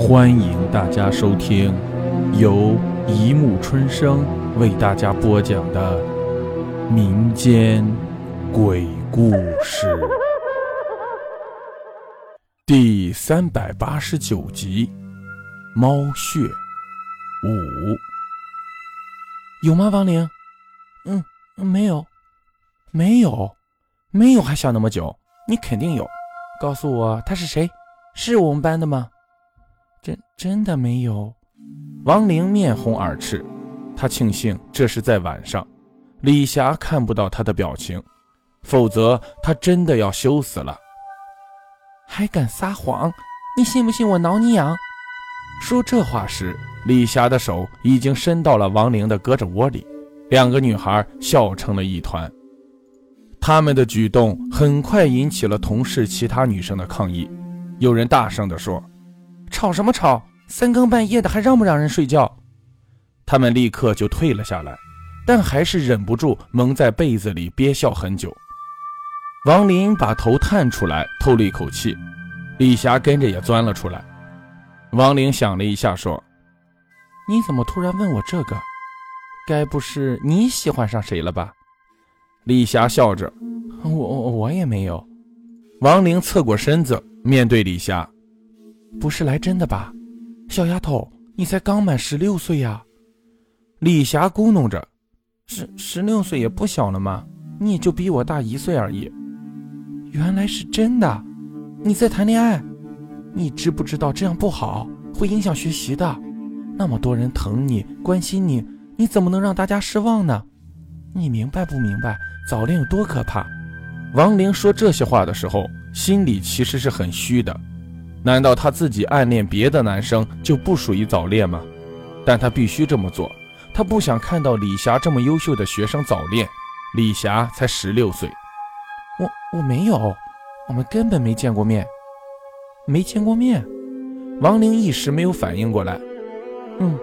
欢迎大家收听由一木春生为大家播讲的民间鬼故事第三百八十九集《猫血五》。有吗，王玲？嗯，没有，没有，没有，还想那么久？你肯定有，告诉我他是谁？是我们班的吗？真真的没有。王玲面红耳赤，她庆幸这是在晚上，李霞看不到她的表情，否则她真的要羞死了。还敢撒谎？你信不信我挠你痒？说这话时，李霞的手已经伸到了王玲的胳肢窝里，两个女孩笑成了一团。他们的举动很快引起了同事其他女生的抗议，有人大声地说。吵什么吵？三更半夜的还让不让人睡觉？他们立刻就退了下来，但还是忍不住蒙在被子里憋笑很久。王林把头探出来透了一口气，李霞跟着也钻了出来。王玲想了一下，说：“你怎么突然问我这个？该不是你喜欢上谁了吧？”李霞笑着：“我我我也没有。”王玲侧过身子面对李霞。不是来真的吧，小丫头，你才刚满十六岁呀！李霞咕哝着：“十十六岁也不小了嘛，你也就比我大一岁而已。”原来是真的，你在谈恋爱？你知不知道这样不好，会影响学习的？那么多人疼你、关心你，你怎么能让大家失望呢？你明白不明白早恋有多可怕？王玲说这些话的时候，心里其实是很虚的。难道他自己暗恋别的男生就不属于早恋吗？但他必须这么做，他不想看到李霞这么优秀的学生早恋。李霞才十六岁，我我没有，我们根本没见过面，没见过面。王玲一时没有反应过来，嗯，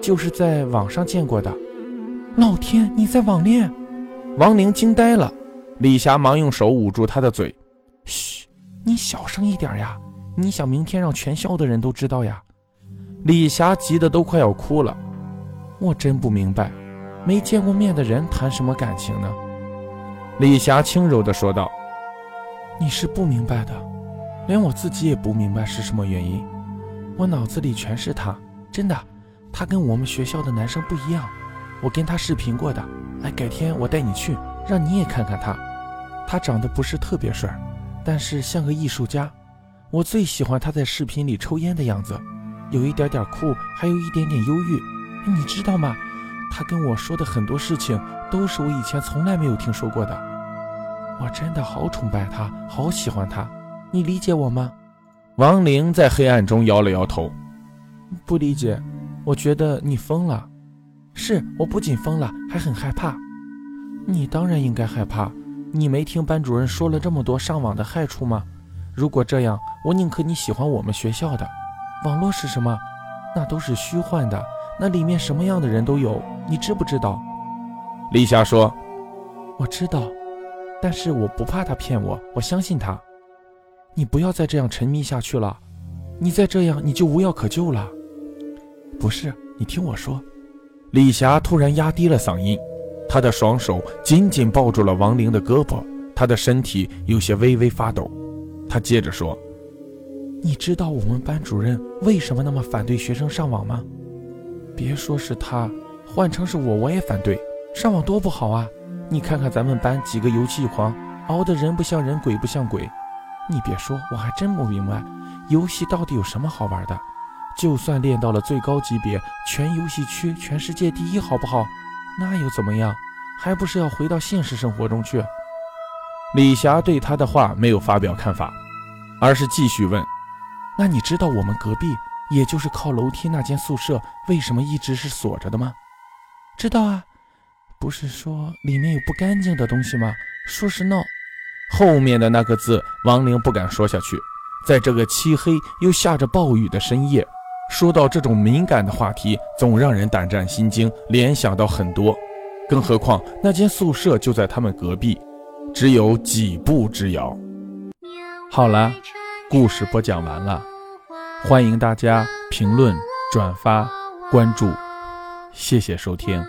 就是在网上见过的。老天，你在网恋？王玲惊呆了。李霞忙用手捂住她的嘴，嘘，你小声一点呀。你想明天让全校的人都知道呀？李霞急得都快要哭了。我真不明白，没见过面的人谈什么感情呢？李霞轻柔地说道：“你是不明白的，连我自己也不明白是什么原因。我脑子里全是他，真的，他跟我们学校的男生不一样。我跟他视频过的，哎，改天我带你去，让你也看看他。他长得不是特别帅，但是像个艺术家。”我最喜欢他在视频里抽烟的样子，有一点点酷，还有一点点忧郁。你知道吗？他跟我说的很多事情都是我以前从来没有听说过的。我真的好崇拜他，好喜欢他。你理解我吗？王玲在黑暗中摇了摇头，不理解。我觉得你疯了。是，我不仅疯了，还很害怕。你当然应该害怕。你没听班主任说了这么多上网的害处吗？如果这样，我宁可你喜欢我们学校的。网络是什么？那都是虚幻的，那里面什么样的人都有，你知不知道？丽霞说：“我知道，但是我不怕他骗我，我相信他。你不要再这样沉迷下去了，你再这样你就无药可救了。不是，你听我说。”李霞突然压低了嗓音，她的双手紧紧抱住了王玲的胳膊，她的身体有些微微发抖。他接着说：“你知道我们班主任为什么那么反对学生上网吗？别说是他，换成是我，我也反对。上网多不好啊！你看看咱们班几个游戏狂，熬得人不像人，鬼不像鬼。你别说，我还真不明白，游戏到底有什么好玩的？就算练到了最高级别，全游戏区全世界第一，好不好？那又怎么样？还不是要回到现实生活中去？”李霞对他的话没有发表看法，而是继续问：“那你知道我们隔壁，也就是靠楼梯那间宿舍，为什么一直是锁着的吗？”“知道啊，不是说里面有不干净的东西吗？”“说是闹。”后面的那个字，王玲不敢说下去。在这个漆黑又下着暴雨的深夜，说到这种敏感的话题，总让人胆战心惊，联想到很多。更何况那间宿舍就在他们隔壁。只有几步之遥。好了，故事播讲完了，欢迎大家评论、转发、关注，谢谢收听。